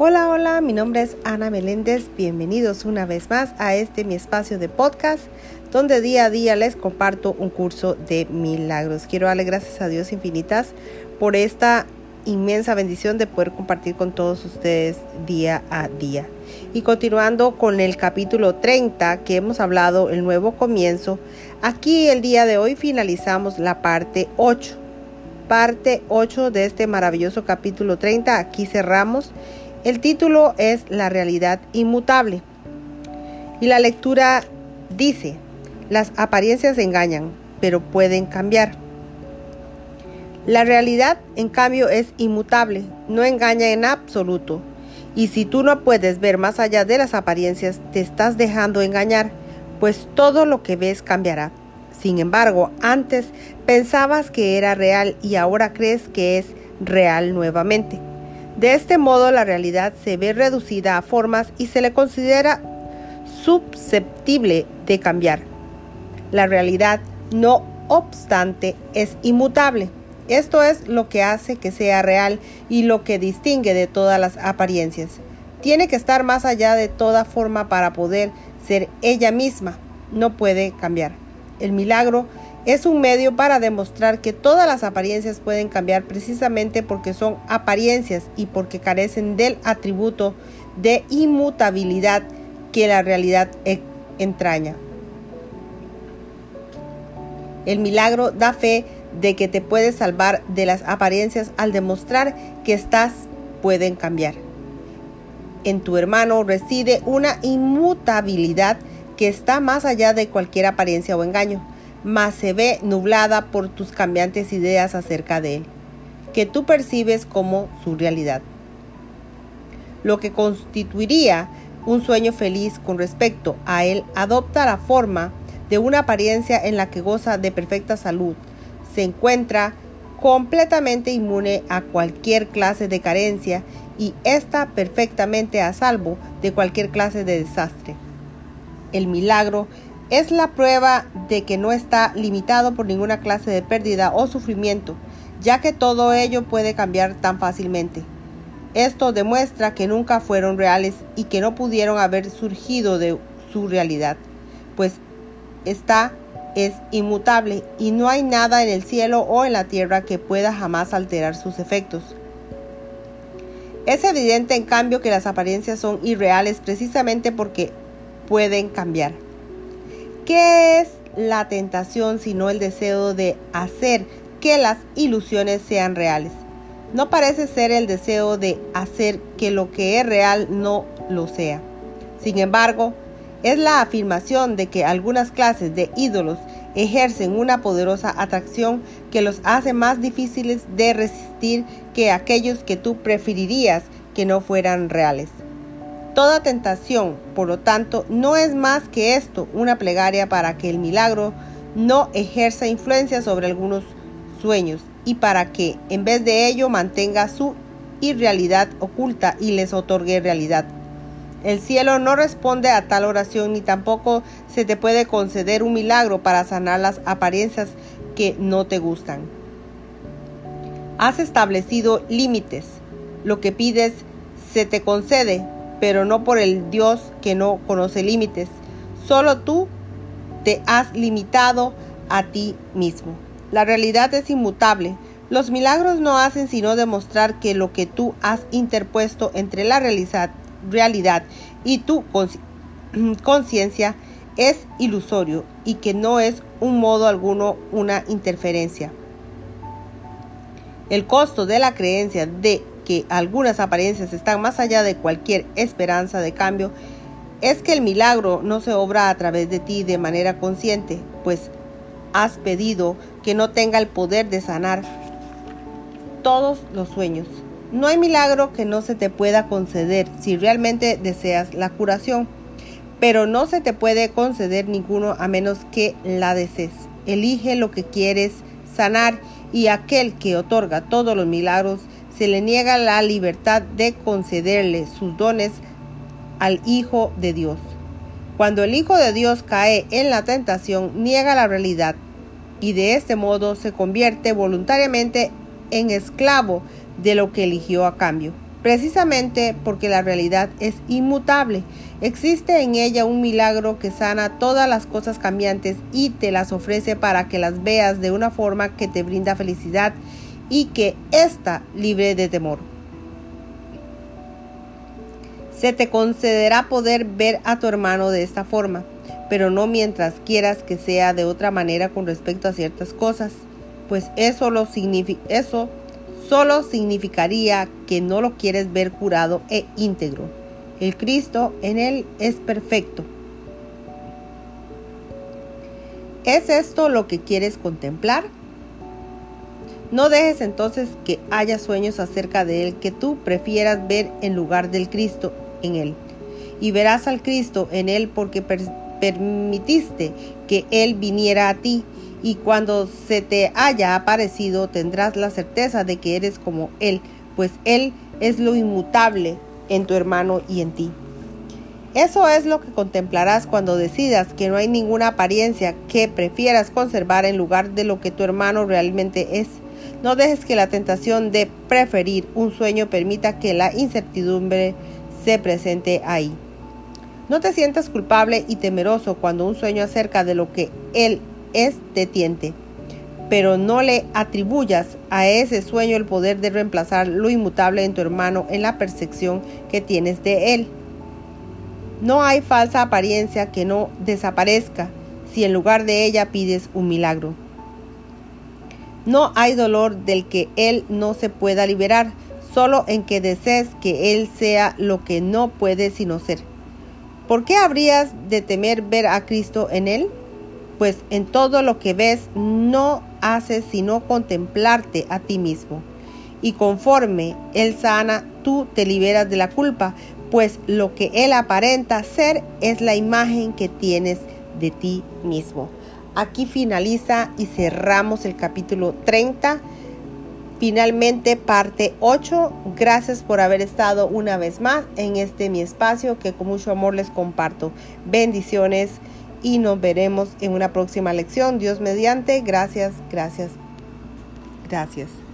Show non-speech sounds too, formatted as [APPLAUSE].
Hola, hola, mi nombre es Ana Meléndez. Bienvenidos una vez más a este mi espacio de podcast donde día a día les comparto un curso de milagros. Quiero darle gracias a Dios infinitas por esta inmensa bendición de poder compartir con todos ustedes día a día. Y continuando con el capítulo 30 que hemos hablado, el nuevo comienzo, aquí el día de hoy finalizamos la parte 8. Parte 8 de este maravilloso capítulo 30, aquí cerramos. El título es La realidad inmutable. Y la lectura dice, las apariencias engañan, pero pueden cambiar. La realidad, en cambio, es inmutable, no engaña en absoluto. Y si tú no puedes ver más allá de las apariencias, te estás dejando engañar, pues todo lo que ves cambiará. Sin embargo, antes pensabas que era real y ahora crees que es real nuevamente. De este modo, la realidad se ve reducida a formas y se le considera susceptible de cambiar. La realidad, no obstante, es inmutable. Esto es lo que hace que sea real y lo que distingue de todas las apariencias. Tiene que estar más allá de toda forma para poder ser ella misma. No puede cambiar. El milagro es un medio para demostrar que todas las apariencias pueden cambiar precisamente porque son apariencias y porque carecen del atributo de inmutabilidad que la realidad e-, entraña. El milagro da fe de que te puedes salvar de las apariencias al demostrar que estás pueden cambiar. En tu hermano reside una inmutabilidad que está más allá de cualquier apariencia o engaño, mas se ve nublada por tus cambiantes ideas acerca de él, que tú percibes como su realidad. Lo que constituiría un sueño feliz con respecto a él adopta la forma de una apariencia en la que goza de perfecta salud, se encuentra completamente inmune a cualquier clase de carencia y está perfectamente a salvo de cualquier clase de desastre. El milagro es la prueba de que no está limitado por ninguna clase de pérdida o sufrimiento, ya que todo ello puede cambiar tan fácilmente. Esto demuestra que nunca fueron reales y que no pudieron haber surgido de su realidad, pues está es inmutable y no hay nada en el cielo o en la tierra que pueda jamás alterar sus efectos. Es evidente en cambio que las apariencias son irreales precisamente porque pueden cambiar. ¿Qué es la tentación sino el deseo de hacer que las ilusiones sean reales? No parece ser el deseo de hacer que lo que es real no lo sea. Sin embargo, es la afirmación de que algunas clases de ídolos ejercen una poderosa atracción que los hace más difíciles de resistir que aquellos que tú preferirías que no fueran reales. Toda tentación, por lo tanto, no es más que esto, una plegaria para que el milagro no ejerza influencia sobre algunos sueños y para que, en vez de ello, mantenga su irrealidad oculta y les otorgue realidad. El cielo no responde a tal oración ni tampoco se te puede conceder un milagro para sanar las apariencias que no te gustan. Has establecido límites. Lo que pides se te concede, pero no por el Dios que no conoce límites. Solo tú te has limitado a ti mismo. La realidad es inmutable. Los milagros no hacen sino demostrar que lo que tú has interpuesto entre la realidad y tu [CLEARS THROAT] conciencia es ilusorio y que no es un modo alguno una interferencia. El costo de la creencia de que algunas apariencias están más allá de cualquier esperanza de cambio es que el milagro no se obra a través de ti de manera consciente, pues has pedido que no tenga el poder de sanar todos los sueños. No hay milagro que no se te pueda conceder si realmente deseas la curación, pero no se te puede conceder ninguno a menos que la desees. Elige lo que quieres sanar y aquel que otorga todos los milagros se le niega la libertad de concederle sus dones al Hijo de Dios. Cuando el Hijo de Dios cae en la tentación, niega la realidad y de este modo se convierte voluntariamente en esclavo de lo que eligió a cambio. precisamente porque la realidad es inmutable. Existe en ella un milagro que sana todas las cosas cambiantes y te las ofrece para que las veas de una forma que te brinda felicidad y que ésta libre de temor. Se te concederá poder ver a tu hermano de esta forma, pero no mientras quieras que sea de otra manera con respecto a ciertas cosas, pues eso, lo eso solo significaría que no lo quieres ver curado e íntegro. El Cristo en él es perfecto. ¿Es esto lo que quieres contemplar? No dejes entonces que haya sueños acerca de él que tú prefieras ver en lugar del Cristo en él. Y verás al Cristo en él porque permitiste que él viniera a ti. Y cuando se te haya aparecido tendrás la certeza de que eres como él, pues él es lo inmutable en tu hermano y en ti. Eso es lo que contemplarás cuando decidas que no hay ninguna apariencia que prefieras conservar en lugar de lo que tu hermano realmente es. No dejes que la tentación de preferir un sueño permita que la incertidumbre se presente ahí. No te sientas culpable y temeroso cuando un sueño acerca de lo que Él es te tiente, pero no le atribuyas a ese sueño el poder de reemplazar lo inmutable en tu hermano en la percepción que tienes de Él. No hay falsa apariencia que no desaparezca si en lugar de ella pides un milagro. No hay dolor del que Él no se pueda liberar, solo en que desees que Él sea lo que no puede sino ser. ¿Por qué habrías de temer ver a Cristo en Él? Pues en todo lo que ves no haces sino contemplarte a ti mismo. Y conforme Él sana, tú te liberas de la culpa, pues lo que Él aparenta ser es la imagen que tienes de ti mismo. Aquí finaliza y cerramos el capítulo 30 Finalmente, parte 8. Gracias por haber estado una vez más en este mi espacio que con mucho amor les comparto. Bendiciones y nos veremos en una próxima lección. Dios mediante. Gracias, gracias, gracias.